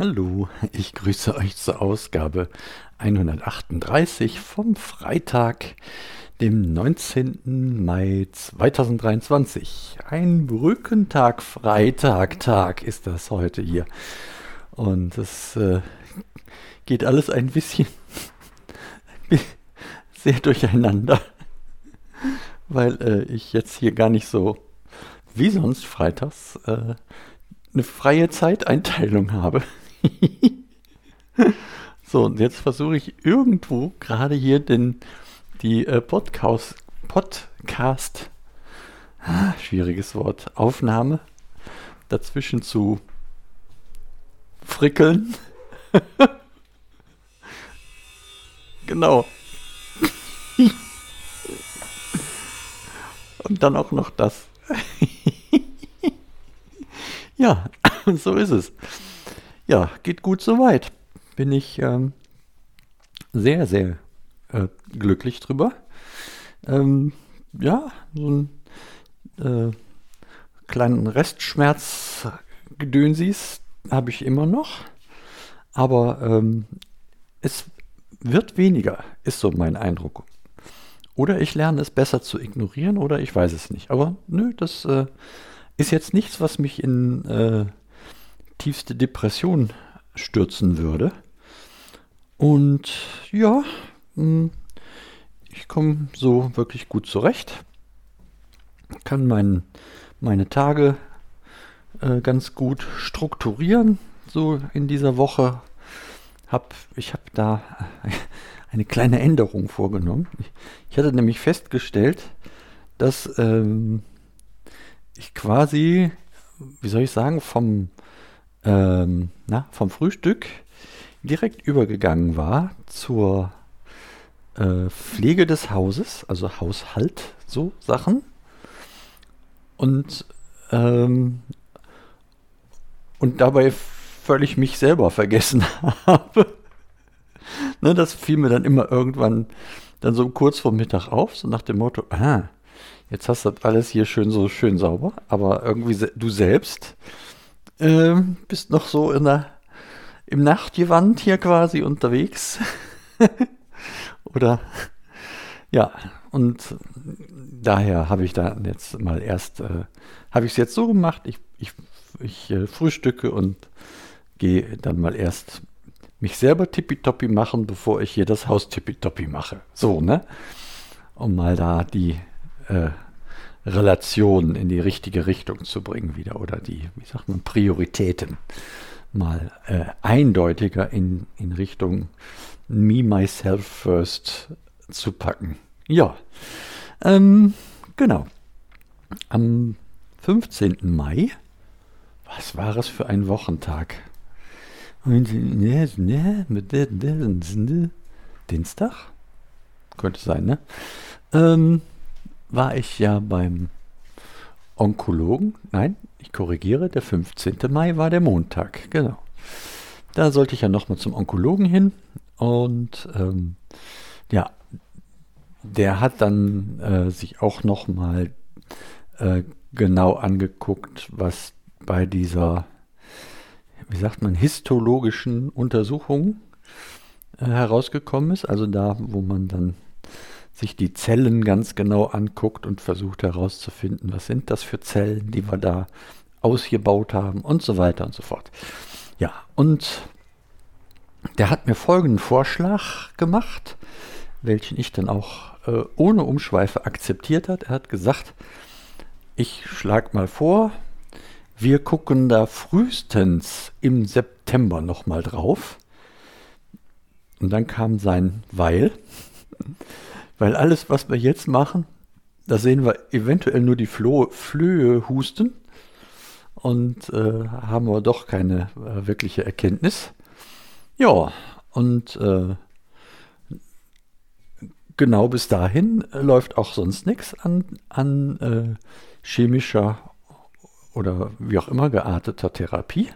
Hallo, ich grüße euch zur Ausgabe 138 vom Freitag, dem 19. Mai 2023. Ein Brückentag, Freitag, Tag ist das heute hier. Und es äh, geht alles ein bisschen sehr durcheinander, weil äh, ich jetzt hier gar nicht so wie sonst freitags äh, eine freie Zeiteinteilung habe. so, und jetzt versuche ich irgendwo gerade hier den, die äh, Podcast, Podcast, ah, schwieriges Wort, Aufnahme dazwischen zu frickeln. genau. und dann auch noch das. ja, so ist es ja, geht gut soweit. Bin ich ähm, sehr, sehr äh, glücklich drüber. Ähm, ja, so ein äh, kleinen Restschmerz Gedönsis habe ich immer noch. Aber ähm, es wird weniger, ist so mein Eindruck. Oder ich lerne es besser zu ignorieren oder ich weiß es nicht. Aber nö, das äh, ist jetzt nichts, was mich in äh, tiefste Depression stürzen würde. Und ja, hm, ich komme so wirklich gut zurecht. Kann mein, meine Tage äh, ganz gut strukturieren. So in dieser Woche hab ich habe da eine kleine Änderung vorgenommen. Ich hatte nämlich festgestellt, dass ähm, ich quasi, wie soll ich sagen, vom ähm, na, vom Frühstück direkt übergegangen war zur äh, Pflege des Hauses, also Haushalt, so Sachen. Und, ähm, und dabei völlig mich selber vergessen habe. ne, das fiel mir dann immer irgendwann dann so kurz vor Mittag auf, so nach dem Motto, ah, jetzt hast du das alles hier schön so schön sauber, aber irgendwie se du selbst ähm, bist noch so in der, im Nachtgewand hier quasi unterwegs. Oder ja, und daher habe ich da jetzt mal erst, äh, habe ich es jetzt so gemacht, ich, ich, ich äh, frühstücke und gehe dann mal erst mich selber tippitoppi machen, bevor ich hier das Haus tippitoppi mache. So, ne? Um mal da die äh, Relationen in die richtige Richtung zu bringen wieder oder die, wie sagt man, Prioritäten mal äh, eindeutiger in, in Richtung Me, Myself First zu packen. Ja, ähm, genau. Am 15. Mai, was war es für ein Wochentag? Dienstag? Könnte sein, ne? Ähm, war ich ja beim Onkologen. Nein, ich korrigiere, der 15. Mai war der Montag, genau. Da sollte ich ja nochmal zum Onkologen hin und ähm, ja, der hat dann äh, sich auch nochmal äh, genau angeguckt, was bei dieser, wie sagt man, histologischen Untersuchung äh, herausgekommen ist. Also da, wo man dann sich die Zellen ganz genau anguckt und versucht herauszufinden, was sind das für Zellen, die wir da ausgebaut haben und so weiter und so fort. Ja, und der hat mir folgenden Vorschlag gemacht, welchen ich dann auch äh, ohne Umschweife akzeptiert hat. Er hat gesagt, ich schlage mal vor, wir gucken da frühestens im September nochmal drauf. Und dann kam sein Weil. Weil alles, was wir jetzt machen, da sehen wir eventuell nur die Floh Flöhe husten und äh, haben aber doch keine äh, wirkliche Erkenntnis. Ja, und äh, genau bis dahin läuft auch sonst nichts an, an äh, chemischer oder wie auch immer gearteter Therapie.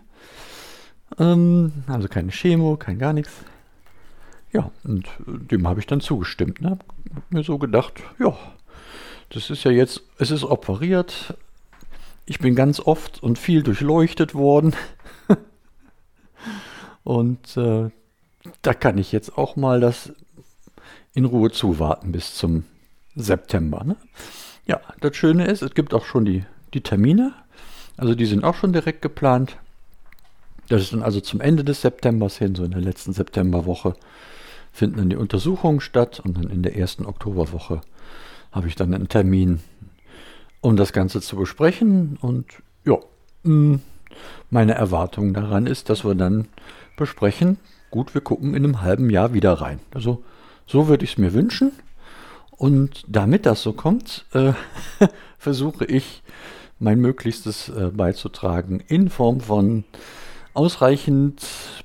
Ähm, also keine Chemo, kein gar nichts. Ja, und dem habe ich dann zugestimmt. Ne? Hab mir so gedacht, ja, das ist ja jetzt, es ist operiert. Ich bin ganz oft und viel durchleuchtet worden. Und äh, da kann ich jetzt auch mal das in Ruhe zuwarten bis zum September. Ne? Ja, das Schöne ist, es gibt auch schon die, die Termine. Also die sind auch schon direkt geplant. Das ist dann also zum Ende des Septembers hin, so in der letzten Septemberwoche, finden dann die Untersuchungen statt und dann in der ersten Oktoberwoche habe ich dann einen Termin, um das Ganze zu besprechen. Und ja, mm, meine Erwartung daran ist, dass wir dann besprechen, gut, wir gucken in einem halben Jahr wieder rein. Also so würde ich es mir wünschen. Und damit das so kommt, äh, versuche ich mein Möglichstes äh, beizutragen in Form von ausreichend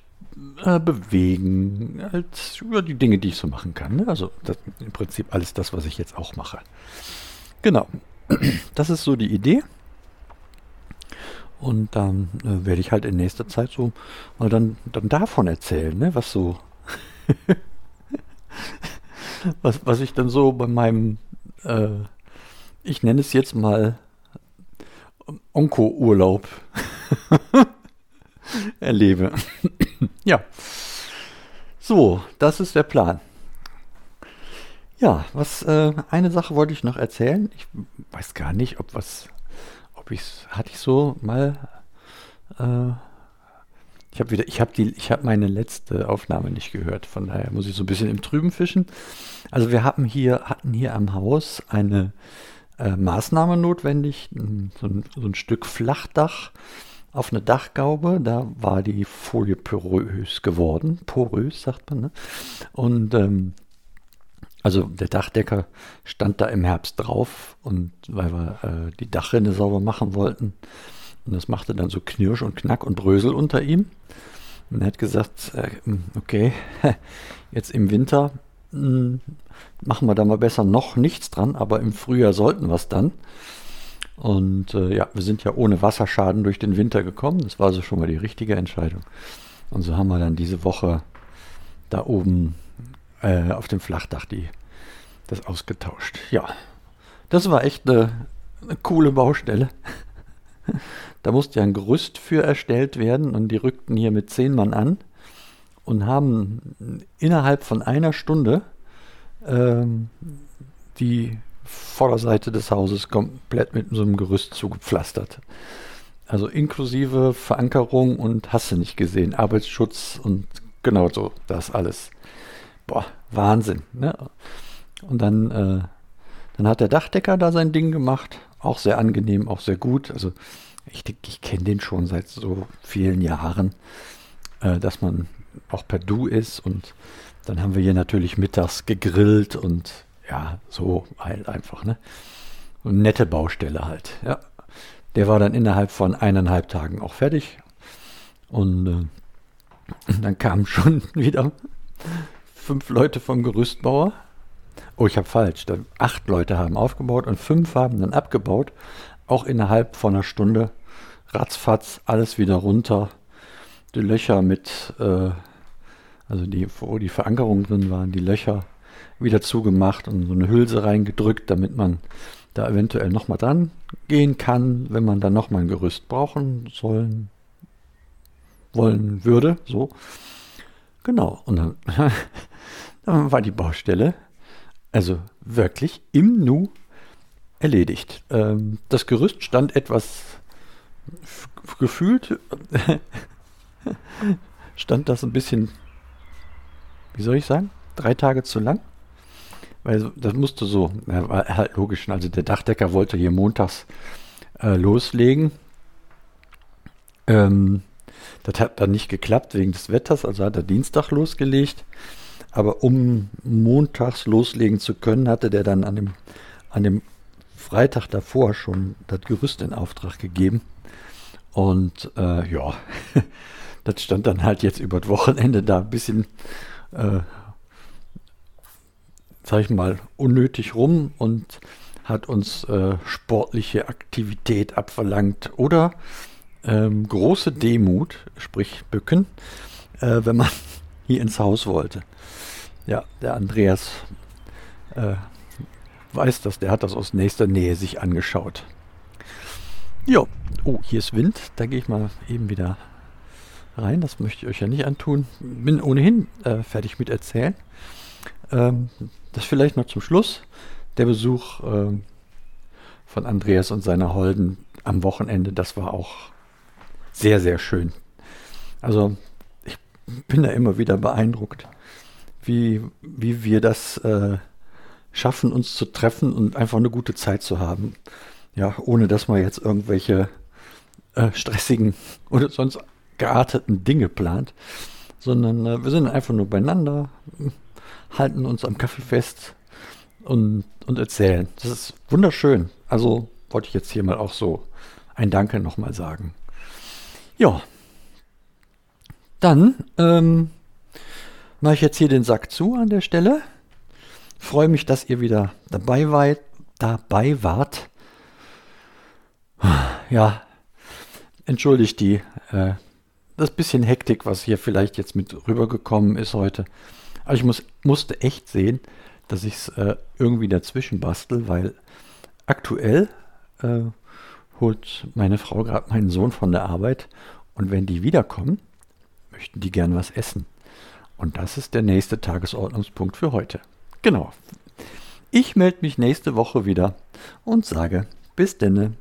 äh, bewegen, als über die Dinge, die ich so machen kann. Ne? Also das, im Prinzip alles das, was ich jetzt auch mache. Genau. Das ist so die Idee. Und dann äh, werde ich halt in nächster Zeit so mal dann, dann davon erzählen, ne? was so, was, was ich dann so bei meinem, äh, ich nenne es jetzt mal Onko-Urlaub erlebe. ja. So, das ist der Plan. Ja, was äh, eine Sache wollte ich noch erzählen. Ich weiß gar nicht, ob was, ob ich hatte ich so mal. Äh, ich habe wieder, ich habe die, ich habe meine letzte Aufnahme nicht gehört. Von daher muss ich so ein bisschen im Trüben fischen. Also wir haben hier, hatten hier am Haus eine äh, Maßnahme notwendig, so ein, so ein Stück Flachdach auf eine Dachgaube. Da war die Folie porös geworden. Porös, sagt man. Ne? Und ähm, also der Dachdecker stand da im Herbst drauf und weil wir äh, die Dachrinne sauber machen wollten. Und das machte dann so Knirsch und Knack und Brösel unter ihm. Und er hat gesagt, äh, okay, jetzt im Winter mh, hm, machen wir da mal besser noch nichts dran, aber im Frühjahr sollten wir es dann. Und äh, ja, wir sind ja ohne Wasserschaden durch den Winter gekommen. Das war also schon mal die richtige Entscheidung. Und so haben wir dann diese Woche da oben äh, auf dem Flachdach die, das ausgetauscht. Ja, das war echt eine, eine coole Baustelle. da musste ja ein Gerüst für erstellt werden und die rückten hier mit zehn Mann an und haben innerhalb von einer Stunde ähm, die Vorderseite des Hauses komplett mit so einem Gerüst zugepflastert. Also inklusive Verankerung und hast du nicht gesehen, Arbeitsschutz und genau so, das alles. Boah, Wahnsinn. Ne? Und dann, äh, dann hat der Dachdecker da sein Ding gemacht, auch sehr angenehm, auch sehr gut. Also ich, ich kenne den schon seit so vielen Jahren, äh, dass man auch per Du ist und dann haben wir hier natürlich mittags gegrillt und ja, so halt einfach, ne? Eine nette Baustelle halt, ja. Der war dann innerhalb von eineinhalb Tagen auch fertig. Und äh, dann kamen schon wieder fünf Leute vom Gerüstbauer. Oh, ich habe falsch. Da, acht Leute haben aufgebaut und fünf haben dann abgebaut. Auch innerhalb von einer Stunde. Ratzfatz, alles wieder runter. Die Löcher mit, äh, also die, wo die Verankerungen drin waren, die Löcher wieder zugemacht und so eine Hülse reingedrückt, damit man da eventuell nochmal dran gehen kann, wenn man dann nochmal ein Gerüst brauchen sollen, wollen würde. So. Genau. Und dann, dann war die Baustelle also wirklich im Nu erledigt. Ähm, das Gerüst stand etwas gefühlt, stand das ein bisschen, wie soll ich sagen, drei Tage zu lang. Weil das musste so, war halt logisch. Also der Dachdecker wollte hier montags äh, loslegen. Ähm, das hat dann nicht geklappt wegen des Wetters, also hat er Dienstag losgelegt. Aber um montags loslegen zu können, hatte der dann an dem, an dem Freitag davor schon das Gerüst in Auftrag gegeben. Und äh, ja, das stand dann halt jetzt über das Wochenende da ein bisschen äh, sag ich mal, unnötig rum und hat uns äh, sportliche Aktivität abverlangt oder ähm, große Demut, sprich Bücken, äh, wenn man hier ins Haus wollte. Ja, der Andreas äh, weiß das, der hat das aus nächster Nähe sich angeschaut. Jo, oh, hier ist Wind, da gehe ich mal eben wieder rein. Das möchte ich euch ja nicht antun. Bin ohnehin äh, fertig mit erzählen. Ähm, das vielleicht noch zum Schluss. Der Besuch ähm, von Andreas und seiner Holden am Wochenende, das war auch sehr, sehr schön. Also ich bin da immer wieder beeindruckt, wie, wie wir das äh, schaffen, uns zu treffen und einfach eine gute Zeit zu haben. Ja, ohne dass man jetzt irgendwelche äh, stressigen oder sonst gearteten Dinge plant, sondern äh, wir sind einfach nur beieinander, halten uns am Kaffee fest und, und erzählen. Das ist wunderschön. Also wollte ich jetzt hier mal auch so ein Danke nochmal sagen. Ja, dann ähm, mache ich jetzt hier den Sack zu an der Stelle. Freue mich, dass ihr wieder dabei wart. Dabei wart. Ja, entschuldigt die äh, das bisschen Hektik, was hier vielleicht jetzt mit rübergekommen ist heute. Aber ich muss, musste echt sehen, dass ich es äh, irgendwie dazwischen bastel, weil aktuell äh, holt meine Frau gerade meinen Sohn von der Arbeit und wenn die wiederkommen, möchten die gern was essen. Und das ist der nächste Tagesordnungspunkt für heute. Genau. Ich melde mich nächste Woche wieder und sage bis denne.